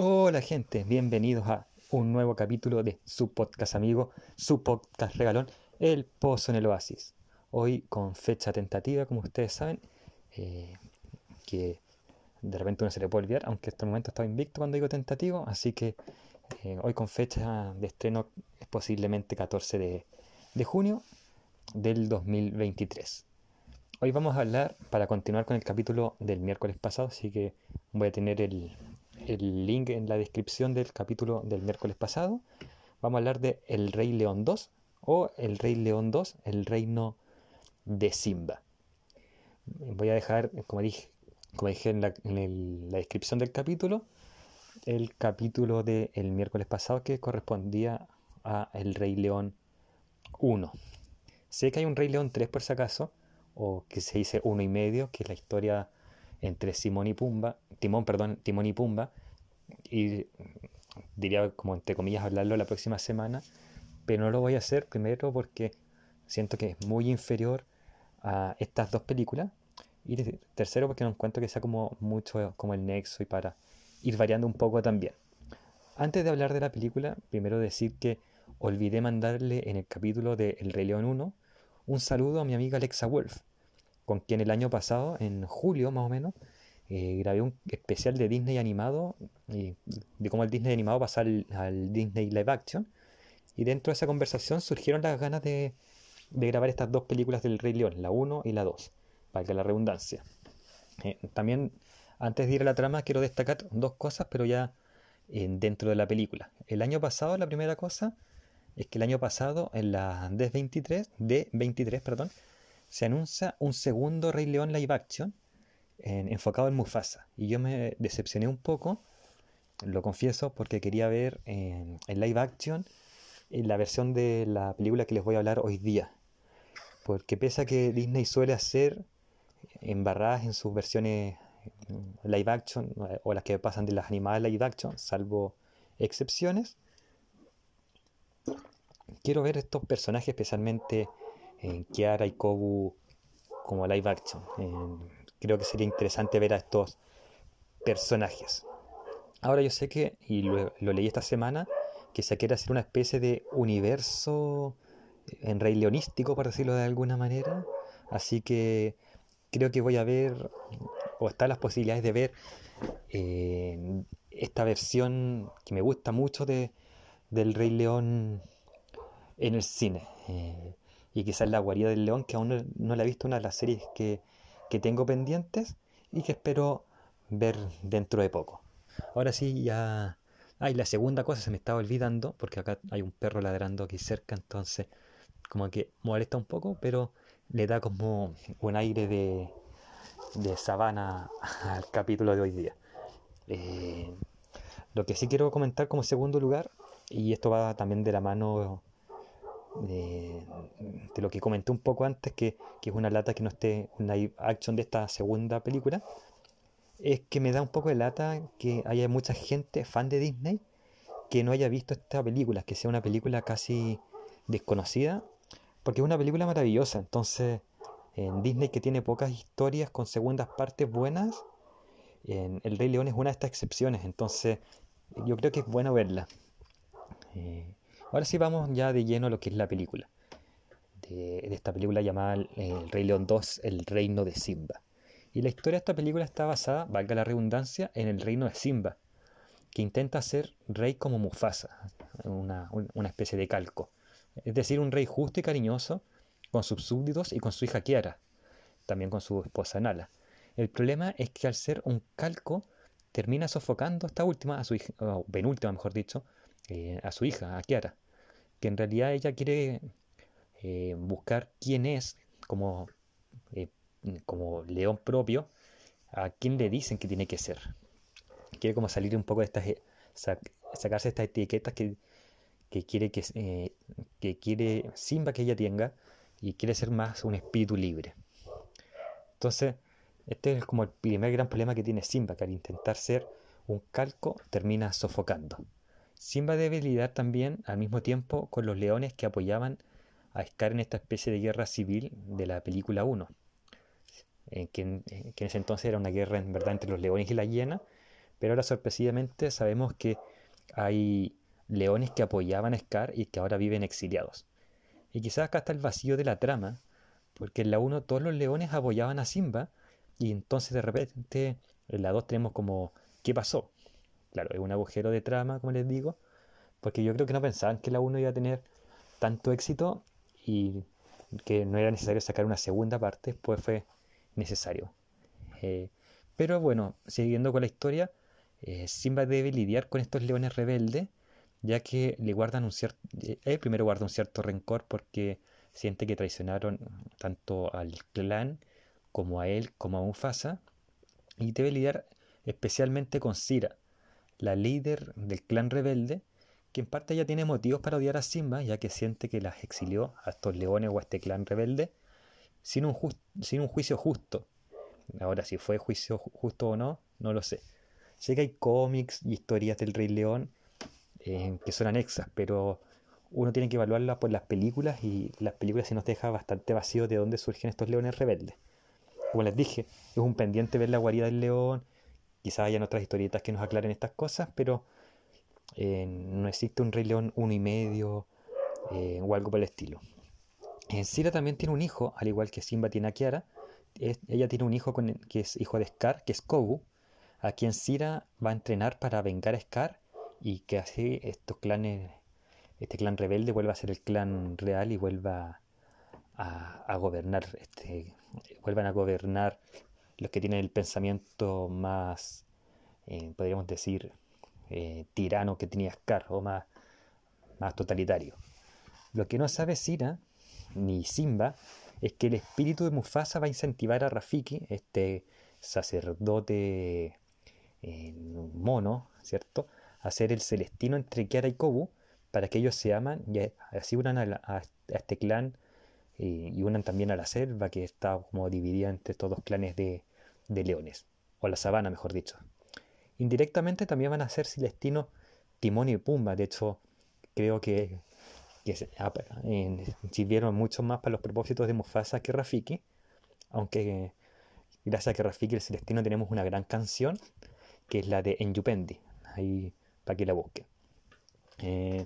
Hola gente, bienvenidos a un nuevo capítulo de su podcast amigo, su podcast regalón, El Pozo en el Oasis. Hoy con fecha tentativa, como ustedes saben, eh, que de repente uno se le puede olvidar, aunque hasta el momento estaba invicto cuando digo tentativo, así que eh, hoy con fecha de estreno es posiblemente 14 de, de junio del 2023. Hoy vamos a hablar, para continuar con el capítulo del miércoles pasado, así que voy a tener el, el link en la descripción del capítulo del miércoles pasado. Vamos a hablar de El Rey León 2 o El Rey León 2, el reino de Simba. Voy a dejar, como dije, como dije en, la, descripción del capítulo, el capítulo del miércoles pasado que correspondía a El Rey León 1. Sé que hay un Rey León 3 por si acaso, o que se dice uno y medio, que es la historia entre Simón y Pumba, Timón, perdón, Timón y Pumba, y diría como entre comillas hablarlo la próxima semana, pero no lo voy a hacer primero porque siento que es muy inferior a estas dos películas y tercero porque no encuentro que sea como mucho como el nexo y para ir variando un poco también. Antes de hablar de la película, primero decir que olvidé mandarle en el capítulo de El Rey León 1 un saludo a mi amiga Alexa Wolf, con quien el año pasado, en julio más o menos, eh, grabé un especial de Disney animado, de cómo el Disney animado pasa al, Disney live action. Y dentro de esa conversación surgieron las ganas de, grabar estas dos películas del Rey León, la 1 y la 2, para que la redundancia. Eh, también, antes de ir a la trama, quiero destacar dos cosas, pero ya eh, dentro de la película. El año pasado, la primera cosa, es que el año pasado, en la D23, D23, perdón, se anuncia un segundo Rey León live action enfocado en Mufasa. Y yo me decepcioné un poco, lo confieso, porque quería ver en, live action la versión de la película que les voy a hablar hoy día. Porque pese a que Disney suele hacer embarradas en sus versiones live action o las que pasan de las animadas live action, salvo excepciones, quiero ver estos personajes, especialmente en Kiara y Kobu, como live action creo que sería interesante ver a estos personajes. Ahora yo sé que, y lo, leí esta semana, que se quiere hacer una especie de universo en rey leonístico, por decirlo de alguna manera. Así que creo que voy a ver, o están las posibilidades de ver eh, esta versión que me gusta mucho de, del Rey León en el cine. Eh, y quizás la guarida del león, que aún no, no la he visto, una de las series que, que tengo pendientes y que espero ver dentro de poco. Ahora sí, ya... Ah, la segunda cosa se me estaba olvidando, porque acá hay un perro ladrando aquí cerca, entonces como que molesta un poco, pero le da como un aire de, de sabana al capítulo de hoy día. Eh, lo que sí quiero comentar como segundo lugar, y esto va también de la mano de, lo que comenté un poco antes, que, es una lata que no esté una action de esta segunda película, es que me da un poco de lata que haya mucha gente fan de Disney que no haya visto esta película, que sea una película casi desconocida, porque es una película maravillosa. Entonces, en Disney que tiene pocas historias con segundas partes buenas, en El Rey León es una de estas excepciones. Entonces, yo creo que es bueno verla. Eh, Ahora sí vamos ya de lleno a lo que es la película. De, esta película llamada El Rey León 2, El Reino de Simba. Y la historia de esta película está basada, valga la redundancia, en el reino de Simba, que intenta ser rey como Mufasa, una, una especie de calco. Es decir, un rey justo y cariñoso con sus súbditos y con su hija Kiara, también con su esposa Nala. El problema es que al ser un calco, termina sofocando esta última, a su hija, o penúltima mejor dicho, eh, a su hija, a Kiara, que en realidad ella quiere eh, buscar quién es como, eh, como león propio, a quién le dicen que tiene que ser. Quiere como salir un poco de estas, sacarse estas etiquetas que, que quiere que, que quiere Simba que ella tenga y quiere ser más un espíritu libre. Entonces, este es como el primer gran problema que tiene Simba, que al intentar ser un calco termina sofocando. Simba debe lidiar también al mismo tiempo con los leones que apoyaban a Scar en esta especie de guerra civil de la película 1, que, en, ese entonces era una guerra en verdad entre los leones y la hiena, Pero ahora sorpresivamente sabemos que hay leones que apoyaban a Scar y que ahora viven exiliados. Y quizás acá está el vacío de la trama, porque en la 1 todos los leones apoyaban a Simba y entonces de repente en la 2 tenemos como ¿qué pasó? Claro, es un agujero de trama, como les digo, porque yo creo que no pensaban que la 1 iba a tener tanto éxito y que no era necesario sacar una segunda parte, pues fue necesario. Eh, pero bueno, siguiendo con la historia, eh, Simba debe lidiar con estos leones rebeldes, ya que le guardan un cierto... Eh, él primero guarda un cierto rencor porque siente que traicionaron tanto al clan como a él, como a Mufasa, y debe lidiar especialmente con Sira, la líder del clan rebelde, que en parte ya tiene motivos para odiar a Simba, ya que siente que las exilió a estos leones o a este clan rebelde sin un, juicio justo. Ahora, si fue juicio justo o no, no lo sé. Sé que hay cómics y historias del Rey León eh, que son anexas, pero uno tiene que evaluarlas por las películas y las películas se nos deja bastante vacío de dónde surgen estos leones rebeldes. Como les dije, es un pendiente ver la guarida del león, quizás hayan otras historietas que nos aclaren estas cosas, pero eh, no existe un Rey León uno y medio eh, o algo por el estilo. Sira también tiene un hijo, al igual que Simba tiene a Kiara. ella tiene un hijo que es hijo de Scar, que es Kogu, a quien Sira va a entrenar para vengar a Scar y que así estos clanes, este clan rebelde vuelva a ser el clan real y vuelva a, gobernar, este, vuelvan a gobernar los que tienen el pensamiento más, eh, podríamos decir, eh, tirano que tenía Scar o más, más totalitario. Lo que no sabe Sira ni Simba es que el espíritu de Mufasa va a incentivar a Rafiki, este sacerdote eh, mono, ¿cierto?, a ser el celestino entre Kiara y Kobu para que ellos se aman y así unan a, este clan y unan también a la selva que está como dividida entre estos dos clanes de, de leones, o la sabana mejor dicho. Indirectamente también van a ser Celestino Timón y Pumba. De hecho, creo que, sirvieron mucho más para los propósitos de Mufasa que Rafiki. Aunque gracias a que Rafiki el Celestino tenemos una gran canción, que es la de Enyupendi. Ahí para que la busquen. Eh,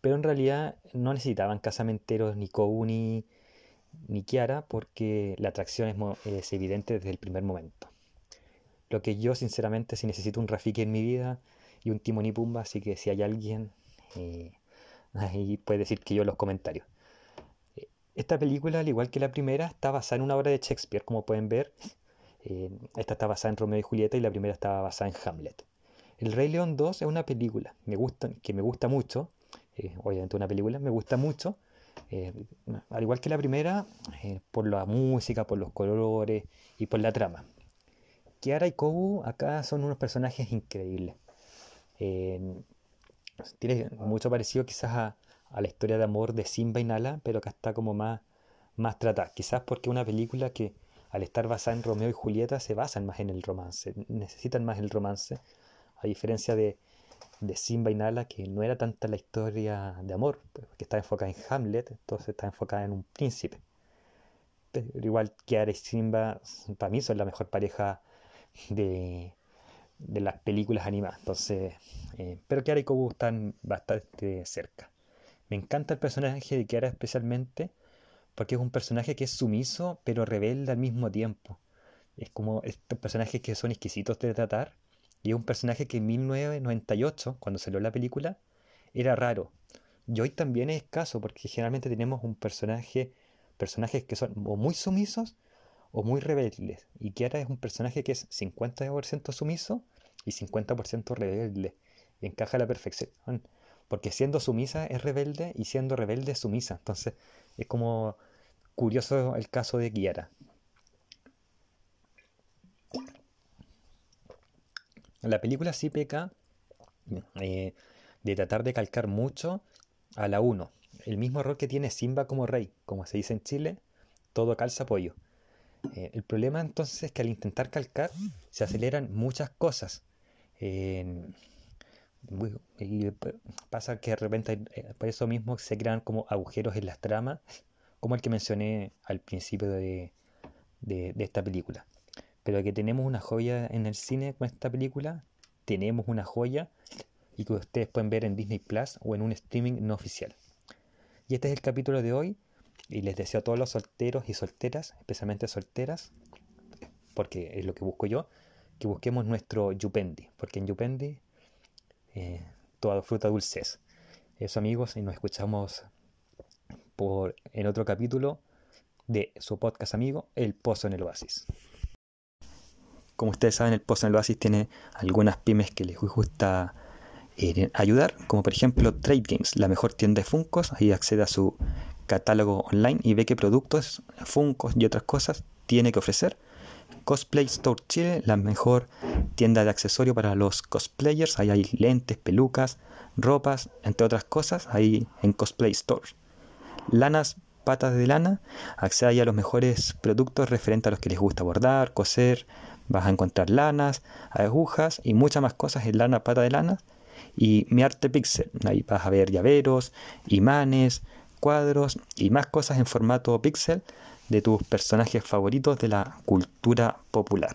pero en realidad no necesitaban casamenteros ni Kou ni, ni Kiara porque la atracción es, evidente desde el primer momento. Lo que yo, sinceramente, si necesito un Rafiki en mi vida y un Timón y Pumba, así que si hay alguien, eh, ahí puede decir que yo los comentarios. Eh, esta película, al igual que la primera, está basada en una obra de Shakespeare, como pueden ver. Eh, esta está basada en Romeo y Julieta y la primera está basada en Hamlet. El Rey León 2 es una película que me gusta mucho, obviamente una película, me gusta mucho, al igual que la primera, por la música, por los colores y por la trama. Kiara y Kobu acá son unos personajes increíbles. Eh, tiene mucho parecido quizás a, la historia de amor de Simba y Nala, pero acá está como más, más tratada. Quizás porque una película que al estar basada en Romeo y Julieta se basan más en el romance, necesitan más el romance, a diferencia de, Simba y Nala, que no era tanta la historia de amor, pues, que está enfocada en Hamlet, entonces está enfocada en un príncipe. Pero igual Kiara y Simba, para mí son la mejor pareja de, las películas animadas. Entonces, eh, pero Kiara y Kobu están bastante cerca. Me encanta el personaje de Kiara especialmente porque es un personaje que es sumiso pero rebelde al mismo tiempo. Es como estos personajes que son exquisitos de tratar. Y es un personaje que en 1998, cuando salió la película, era raro. Y hoy también es escaso porque generalmente tenemos un personaje, personajes que son o muy sumisos o muy rebeldes. Y Kiara es un personaje que es 50% sumiso y 50% rebelde. Y encaja a la perfección. Porque siendo sumisa es rebelde y siendo rebelde es sumisa. Entonces es como curioso el caso de Kiara. La película sí peca eh, de tratar de calcar mucho a la 1. El mismo error que tiene Simba como rey. Como se dice en Chile, todo calza pollo. Eh, el problema entonces es que al intentar calcar se aceleran muchas cosas. y pasa que de repente eh, por eso mismo se crean como agujeros en las tramas, como el que mencioné al principio de, esta película. Pero que tenemos una joya en el cine con esta película, tenemos una joya y que ustedes pueden ver en Disney Plus o en un streaming no oficial. Y este es el capítulo de hoy y les deseo a todos los solteros y solteras, especialmente solteras, porque es lo que busco yo, que busquemos nuestro Yupendi, porque en Yupendi eh, toda fruta dulce es. Eso amigos, y nos escuchamos por, en otro capítulo de su podcast amigo, El Pozo en el Oasis. Como ustedes saben, el Pozo en el Oasis tiene algunas pymes que les gusta eh, ayudar, como por ejemplo Trade Games, la mejor tienda de Funcos. Ahí accede a su catálogo online y ve qué productos, Funcos y otras cosas tiene que ofrecer. Cosplay Store Chile, la mejor tienda de accesorios para los cosplayers. Ahí hay lentes, pelucas, ropas, entre otras cosas, ahí en Cosplay Store. Lanas patas de lana, accede a los mejores productos referentes a los que les gusta bordar, coser. Vas a encontrar lanas, agujas y muchas más cosas en lana pata de lana. Y mi arte pixel, ahí vas a ver llaveros, imanes, cuadros y más cosas en formato pixel de tus personajes favoritos de la cultura popular.